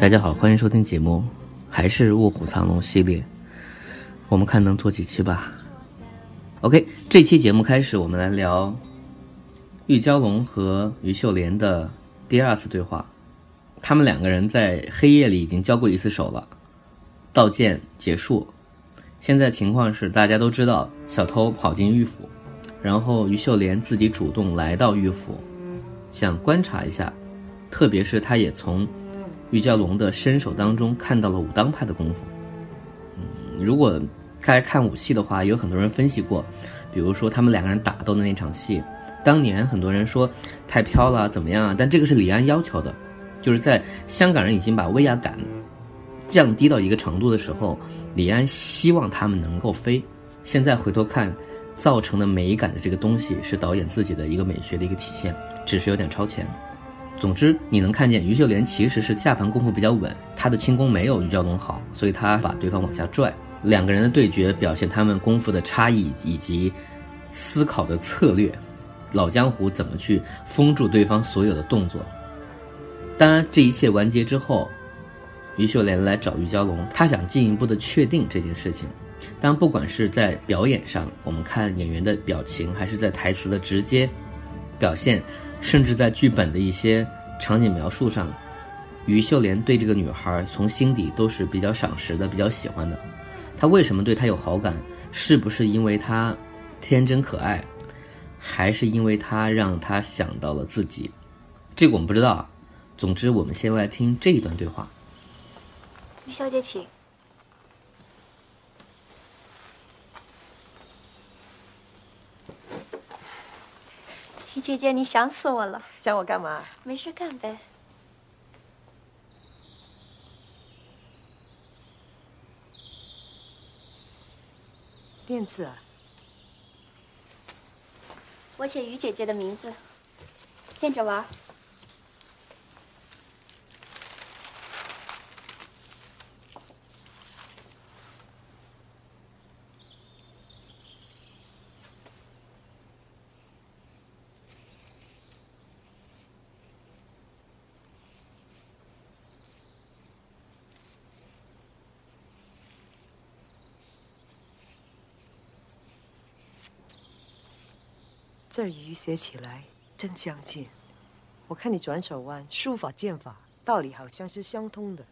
大家好，欢迎收听节目，还是卧虎藏龙系列，我们看能做几期吧。OK，这期节目开始，我们来聊玉娇龙和于秀莲的第二次对话。他们两个人在黑夜里已经交过一次手了，道剑结束。现在情况是，大家都知道小偷跑进玉府，然后于秀莲自己主动来到玉府，想观察一下，特别是他也从玉娇龙的身手当中看到了武当派的功夫。嗯，如果该看武戏的话，有很多人分析过，比如说他们两个人打斗的那场戏，当年很多人说太飘了怎么样啊？但这个是李安要求的，就是在香港人已经把威亚感降低到一个程度的时候。李安希望他们能够飞。现在回头看，造成的美感的这个东西是导演自己的一个美学的一个体现，只是有点超前。总之，你能看见于秀莲其实是下盘功夫比较稳，她的轻功没有于娇龙好，所以她把对方往下拽。两个人的对决表现他们功夫的差异以及思考的策略，老江湖怎么去封住对方所有的动作。当然，这一切完结之后。于秀莲来找于娇龙，她想进一步的确定这件事情。但不管是在表演上，我们看演员的表情，还是在台词的直接表现，甚至在剧本的一些场景描述上，于秀莲对这个女孩从心底都是比较赏识的，比较喜欢的。她为什么对她有好感？是不是因为她天真可爱，还是因为她让她想到了自己？这个我们不知道啊。总之，我们先来听这一段对话。于小姐，请。于姐姐，你想死我了。想我干嘛？没事干呗。电子啊。我写于姐姐的名字，练着玩。这鱼写起来真相近，我看你转手腕、书法剑法道理好像是相通的，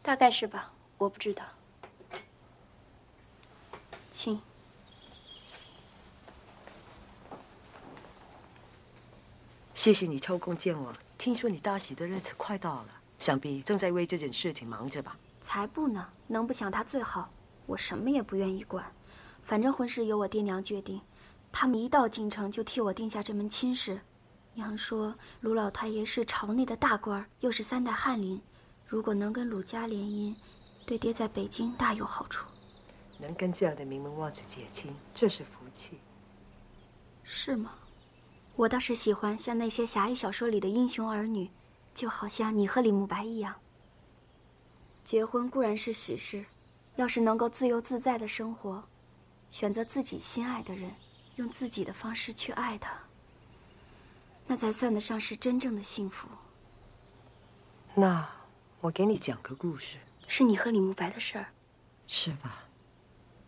大概是吧，我不知道。请。谢谢你抽空见我。听说你大喜的日子快到了，想必正在为这件事情忙着吧？才不呢，能不想他最好。我什么也不愿意管，反正婚事由我爹娘决定。他们一到京城就替我定下这门亲事。娘说卢老太爷是朝内的大官，又是三代翰林，如果能跟鲁家联姻，对爹在北京大有好处。能跟这样的名门望族结亲，这是福气。是吗？我倒是喜欢像那些侠义小说里的英雄儿女，就好像你和李慕白一样。结婚固然是喜事，要是能够自由自在的生活，选择自己心爱的人。用自己的方式去爱他，那才算得上是真正的幸福。那我给你讲个故事，是你和李慕白的事儿，是吧？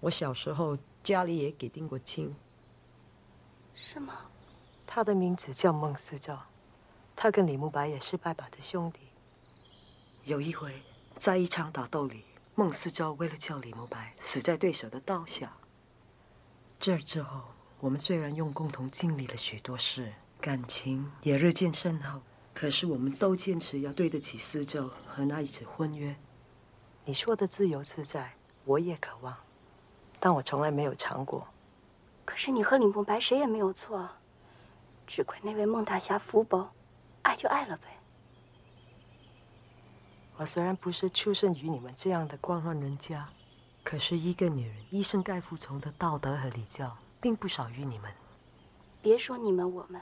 我小时候家里也给定过亲，是吗？他的名字叫孟思昭，他跟李慕白也是拜把的兄弟。有一回，在一场打斗里，孟思昭为了救李慕白，死在对手的刀下。这之后。我们虽然用共同经历了许多事，感情也日渐深厚，可是我们都坚持要对得起四周和那一纸婚约。你说的自由自在，我也渴望，但我从来没有尝过。可是你和李慕白谁也没有错，只怪那位孟大侠福薄，爱就爱了呗。我虽然不是出生于你们这样的官宦人家，可是一个女人一生该服从的道德和礼教。并不少于你们。别说你们我们，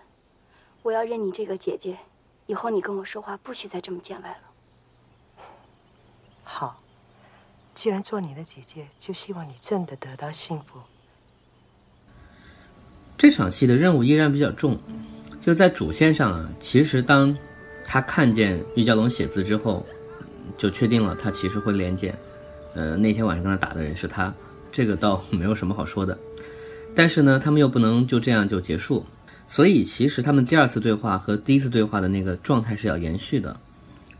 我要认你这个姐姐，以后你跟我说话不许再这么见外了。好，既然做你的姐姐，就希望你真的得到幸福。这场戏的任务依然比较重，就在主线上啊。其实当他看见玉娇龙写字之后，就确定了他其实会连剑。呃，那天晚上跟他打的人是他，这个倒没有什么好说的。但是呢，他们又不能就这样就结束，所以其实他们第二次对话和第一次对话的那个状态是要延续的。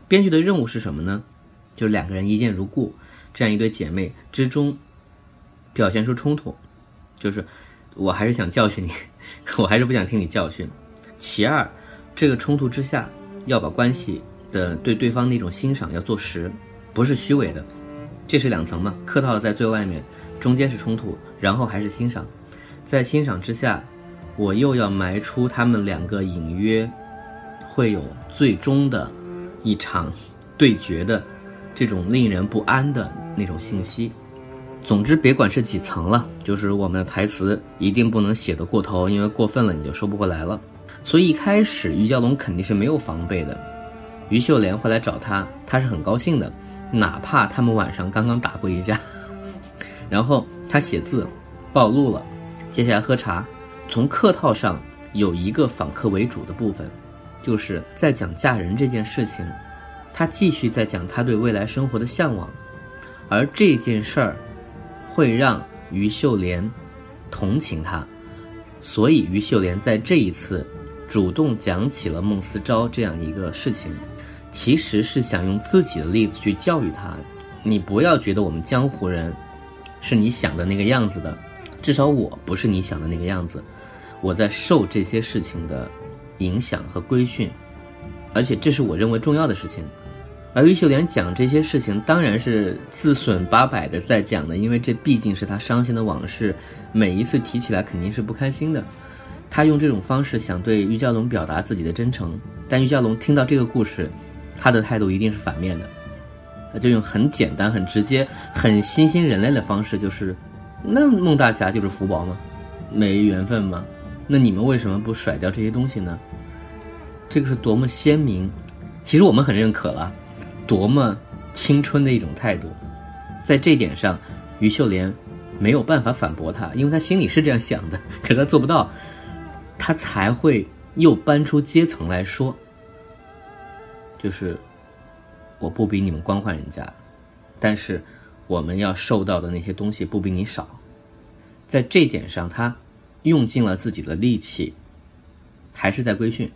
编剧的任务是什么呢？就是两个人一见如故，这样一对姐妹之中表现出冲突，就是我还是想教训你，我还是不想听你教训。其二，这个冲突之下要把关系的对对方那种欣赏要做实，不是虚伪的。这是两层嘛，客套在最外面，中间是冲突，然后还是欣赏，在欣赏之下，我又要埋出他们两个隐约会有最终的一场对决的这种令人不安的那种信息。总之，别管是几层了，就是我们的台词一定不能写得过头，因为过分了你就收不回来了。所以一开始于蛟龙肯定是没有防备的，于秀莲会来找他，他是很高兴的。哪怕他们晚上刚刚打过一架，然后他写字暴露了，接下来喝茶，从客套上有一个反客为主的部分，就是在讲嫁人这件事情，他继续在讲他对未来生活的向往，而这件事儿会让于秀莲同情他，所以于秀莲在这一次主动讲起了孟思昭这样一个事情。其实是想用自己的例子去教育他，你不要觉得我们江湖人是你想的那个样子的，至少我不是你想的那个样子，我在受这些事情的影响和规训，而且这是我认为重要的事情。而于秀莲讲这些事情，当然是自损八百的在讲的，因为这毕竟是他伤心的往事，每一次提起来肯定是不开心的。他用这种方式想对于娇龙表达自己的真诚，但于娇龙听到这个故事。他的态度一定是反面的，他就用很简单、很直接、很新兴人类的方式，就是那孟大侠就是福薄吗？没缘分吗？那你们为什么不甩掉这些东西呢？这个是多么鲜明，其实我们很认可了，多么青春的一种态度。在这点上，于秀莲没有办法反驳他，因为他心里是这样想的，可是他做不到，他才会又搬出阶层来说。就是，我不比你们官宦人家，但是我们要受到的那些东西不比你少，在这点上，他用尽了自己的力气，还是在规训。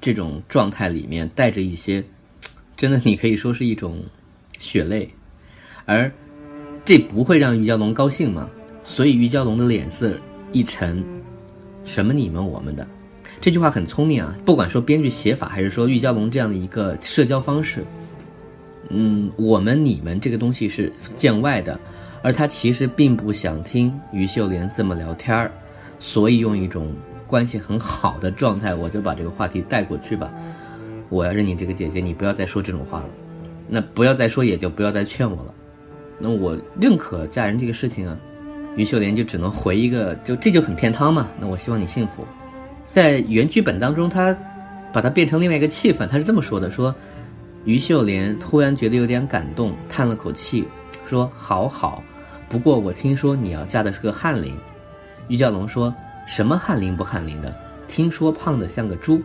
这种状态里面带着一些，真的你可以说是一种血泪，而这不会让于蛟龙高兴吗？所以于蛟龙的脸色一沉，什么你们我们的。这句话很聪明啊！不管说编剧写法，还是说玉娇龙这样的一个社交方式，嗯，我们你们这个东西是见外的，而他其实并不想听于秀莲这么聊天儿，所以用一种关系很好的状态，我就把这个话题带过去吧。我要认你这个姐姐，你不要再说这种话了。那不要再说，也就不要再劝我了。那我认可嫁人这个事情啊，于秀莲就只能回一个，就这就很骗汤嘛。那我希望你幸福。在原剧本当中，他把它变成另外一个气氛。他是这么说的：说于秀莲突然觉得有点感动，叹了口气，说：“好好，不过我听说你要嫁的是个翰林。”于教龙说什么翰林不翰林的？听说胖得像个猪。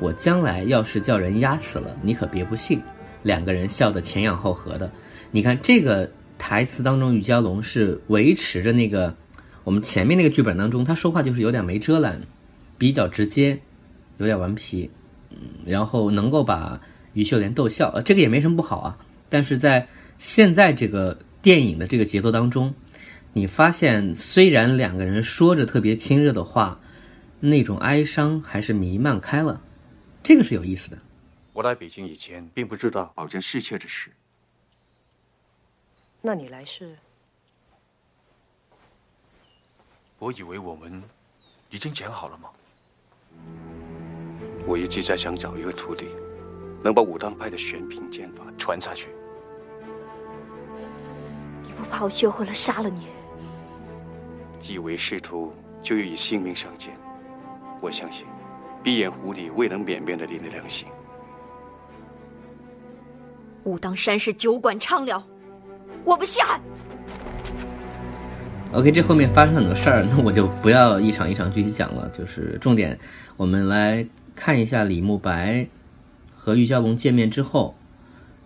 我将来要是叫人压死了，你可别不信。两个人笑得前仰后合的。你看这个台词当中，于蛟龙是维持着那个我们前面那个剧本当中，他说话就是有点没遮拦。比较直接，有点顽皮，嗯，然后能够把于秀莲逗笑，呃，这个也没什么不好啊。但是在现在这个电影的这个节奏当中，你发现虽然两个人说着特别亲热的话，那种哀伤还是弥漫开了，这个是有意思的。我来北京以前，并不知道保证侍妾之事。那你来是？我以为我们已经讲好了吗？我一直在想找一个徒弟，能把武当派的玄品剑法传下去。你不怕我学会了杀了你？既为师徒，就以性命相见。我相信，闭眼狐狸未能免变的你的良心。武当山是酒馆畅聊，我不稀罕。OK，这后面发生很多事儿，那我就不要一场一场具体讲了。就是重点，我们来看一下李慕白和玉娇龙见面之后，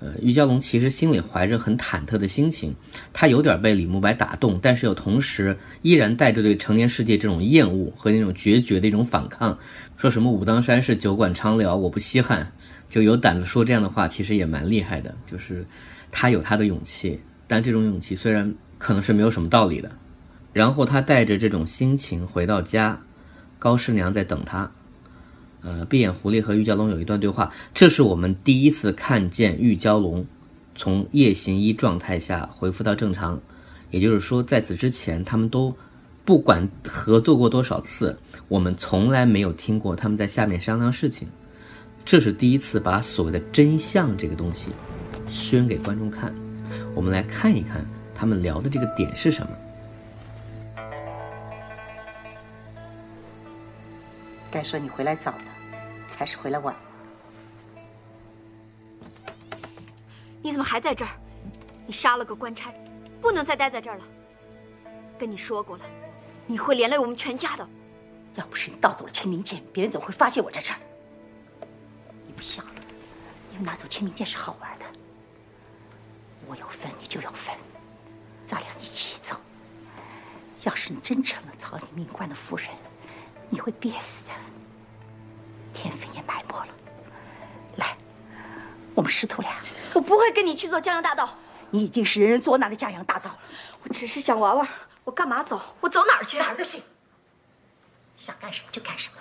呃，玉娇龙其实心里怀着很忐忑的心情，他有点被李慕白打动，但是又同时依然带着对成年世界这种厌恶和那种决绝的一种反抗。说什么武当山是酒馆长聊，我不稀罕，就有胆子说这样的话，其实也蛮厉害的。就是他有他的勇气，但这种勇气虽然可能是没有什么道理的。然后他带着这种心情回到家，高师娘在等他。呃，闭眼狐狸和玉娇龙有一段对话，这是我们第一次看见玉娇龙从夜行衣状态下恢复到正常。也就是说，在此之前，他们都不管合作过多少次，我们从来没有听过他们在下面商量事情。这是第一次把所谓的真相这个东西宣给观众看。我们来看一看他们聊的这个点是什么。该说你回来早了，还是回来晚了？你怎么还在这儿？你杀了个官差，不能再待在这儿了。跟你说过了，你会连累我们全家的。要不是你盗走了清明剑，别人怎么会发现我在这儿？你不想了，因为拿走清明剑是好玩的。我有份，你就有份，咱俩一起走。要是你真成了草里命官的夫人，你会憋死的。天分也埋没了。来，我们师徒俩。我不会跟你去做江洋大盗。你已经是人人作难的江洋大盗了。我只是想玩玩，我干嘛走？我走哪儿去？哪儿都行。想干什么就干什么，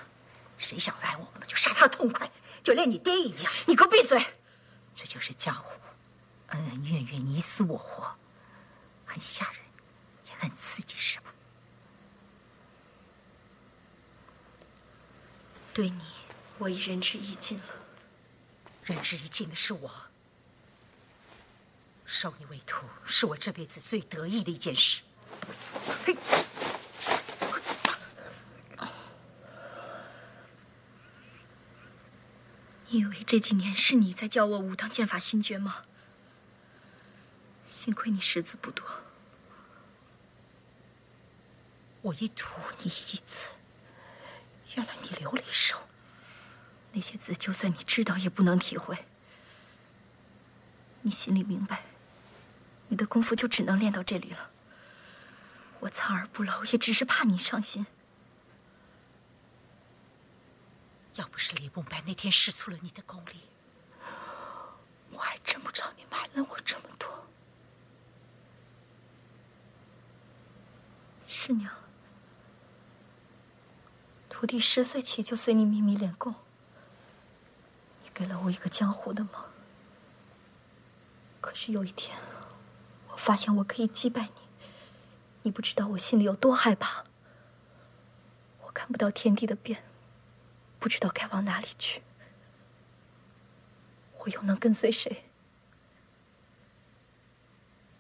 谁想拦我们就杀他痛快，就连你爹一样。你给我闭嘴！这就是江湖，恩恩怨怨，你死我活，很吓人，也很刺激，是吧？对你，我已仁至义尽了。仁至义尽的是我，收你为徒是我这辈子最得意的一件事。你以为这几年是你在教我武当剑法心诀吗？幸亏你识字不多，我一图你一字，原来你流离手。那些字就算你知道，也不能体会。你心里明白，你的功夫就只能练到这里了。我藏而不露，也只是怕你伤心。要不是李梦白那天试出了你的功力，我还真不知道你瞒了我这么多。师娘，徒弟十岁起就随你秘密练功，给了我一个江湖的梦。可是有一天，我发现我可以击败你，你不知道我心里有多害怕。我看不到天地的变。不知道该往哪里去，我又能跟随谁？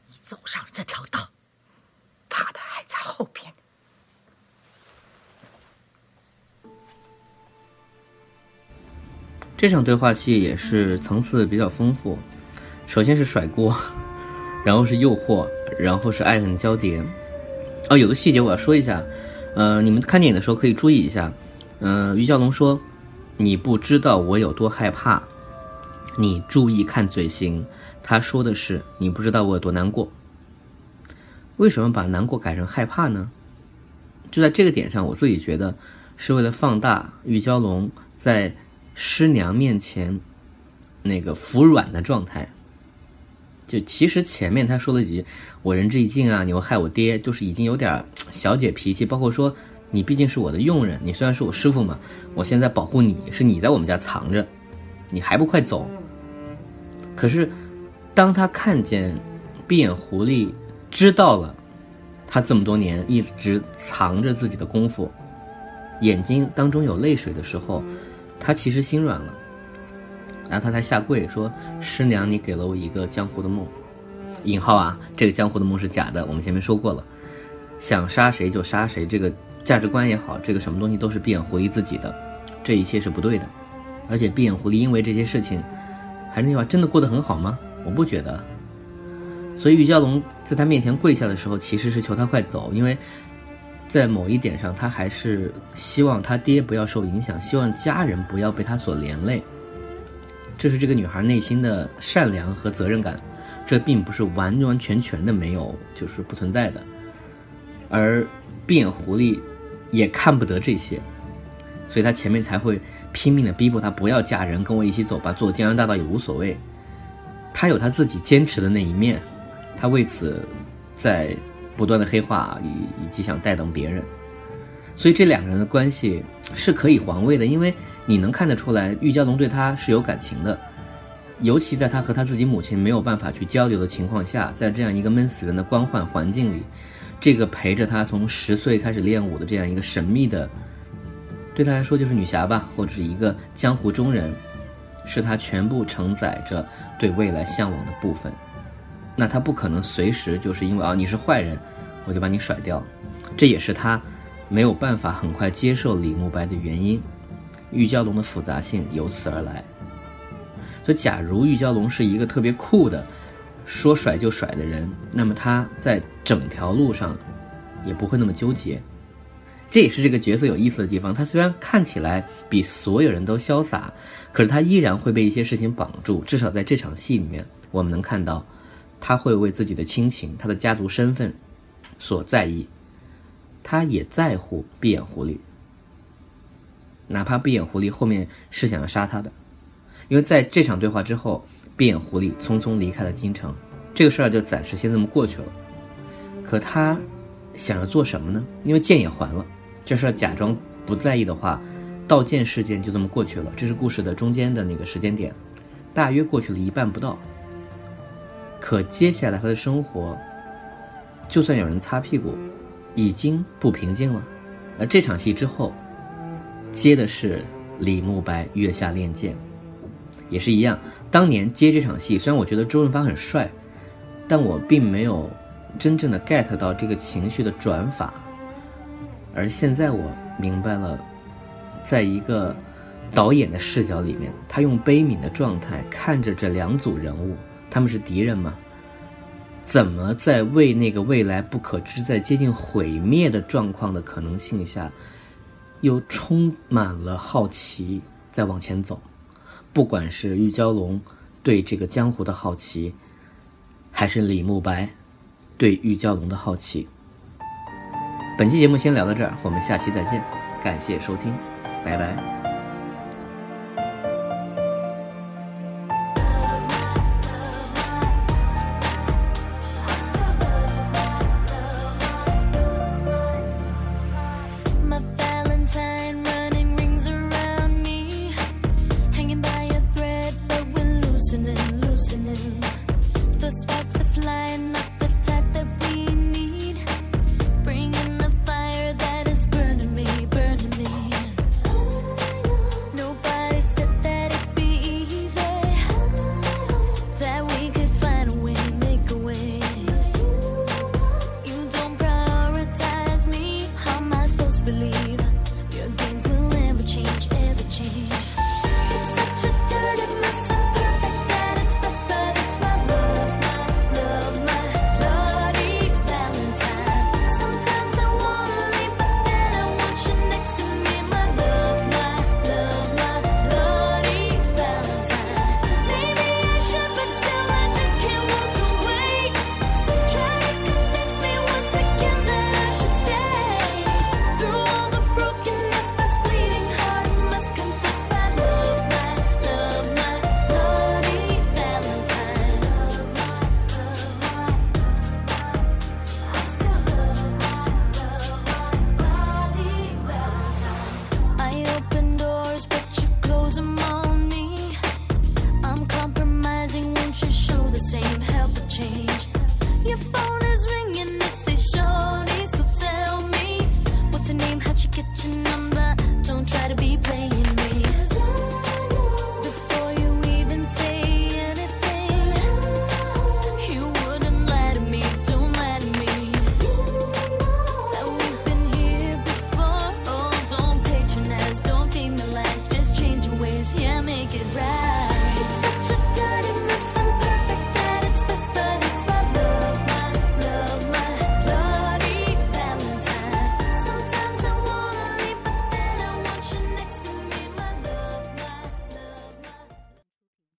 你走上这条道，怕的还在后边。这场对话戏也是层次比较丰富，首先是甩锅，然后是诱惑，然后是爱恨交叠。哦，有个细节我要说一下，呃，你们看电影的时候可以注意一下。嗯，于娇龙说：“你不知道我有多害怕。”你注意看嘴型，他说的是：“你不知道我有多难过。”为什么把难过改成害怕呢？就在这个点上，我自己觉得是为了放大玉娇龙在师娘面前那个服软的状态。就其实前面他说了几句“我仁至义尽啊，你又害我爹”，就是已经有点小姐脾气，包括说。你毕竟是我的佣人，你虽然是我师傅嘛，我现在保护你是你在我们家藏着，你还不快走？可是，当他看见闭眼狐狸知道了他这么多年一直藏着自己的功夫，眼睛当中有泪水的时候，他其实心软了，然后他才下跪说：“师娘，你给了我一个江湖的梦，引号啊，这个江湖的梦是假的。我们前面说过了，想杀谁就杀谁，这个。”价值观也好，这个什么东西都是闭眼狐狸自己的，这一切是不对的。而且闭眼狐狸因为这些事情，还是那句话，真的过得很好吗？我不觉得。所以玉娇龙在他面前跪下的时候，其实是求他快走，因为在某一点上，他还是希望他爹不要受影响，希望家人不要被他所连累。这是这个女孩内心的善良和责任感，这并不是完完全全的没有，就是不存在的。而闭眼狐狸也看不得这些，所以他前面才会拼命的逼迫她不要嫁人，跟我一起走吧，做江洋大盗也无所谓。他有他自己坚持的那一面，他为此在不断的黑化，以以及想带动别人。所以这两个人的关系是可以还位的，因为你能看得出来，玉娇龙对他是有感情的，尤其在他和他自己母亲没有办法去交流的情况下，在这样一个闷死人的官宦环境里，这个陪着他从十岁开始练武的这样一个神秘的，对他来说就是女侠吧，或者是一个江湖中人，是他全部承载着对未来向往的部分。那他不可能随时就是因为啊你是坏人，我就把你甩掉，这也是他。没有办法很快接受李慕白的原因，玉娇龙的复杂性由此而来。就，假如玉娇龙是一个特别酷的，说甩就甩的人，那么他在整条路上也不会那么纠结。这也是这个角色有意思的地方。他虽然看起来比所有人都潇洒，可是他依然会被一些事情绑住。至少在这场戏里面，我们能看到，他会为自己的亲情、他的家族身份所在意。他也在乎闭眼狐狸，哪怕闭眼狐狸后面是想要杀他的，因为在这场对话之后，闭眼狐狸匆匆离开了京城，这个事儿就暂时先这么过去了。可他想要做什么呢？因为剑也还了，这事儿假装不在意的话，盗剑事件就这么过去了。这是故事的中间的那个时间点，大约过去了一半不到。可接下来他的生活，就算有人擦屁股。已经不平静了，而这场戏之后，接的是李慕白月下练剑，也是一样。当年接这场戏，虽然我觉得周润发很帅，但我并没有真正的 get 到这个情绪的转法。而现在我明白了，在一个导演的视角里面，他用悲悯的状态看着这两组人物，他们是敌人吗？怎么在为那个未来不可知、在接近毁灭的状况的可能性下，又充满了好奇，在往前走？不管是玉娇龙对这个江湖的好奇，还是李慕白对玉娇龙的好奇。本期节目先聊到这儿，我们下期再见，感谢收听，拜拜。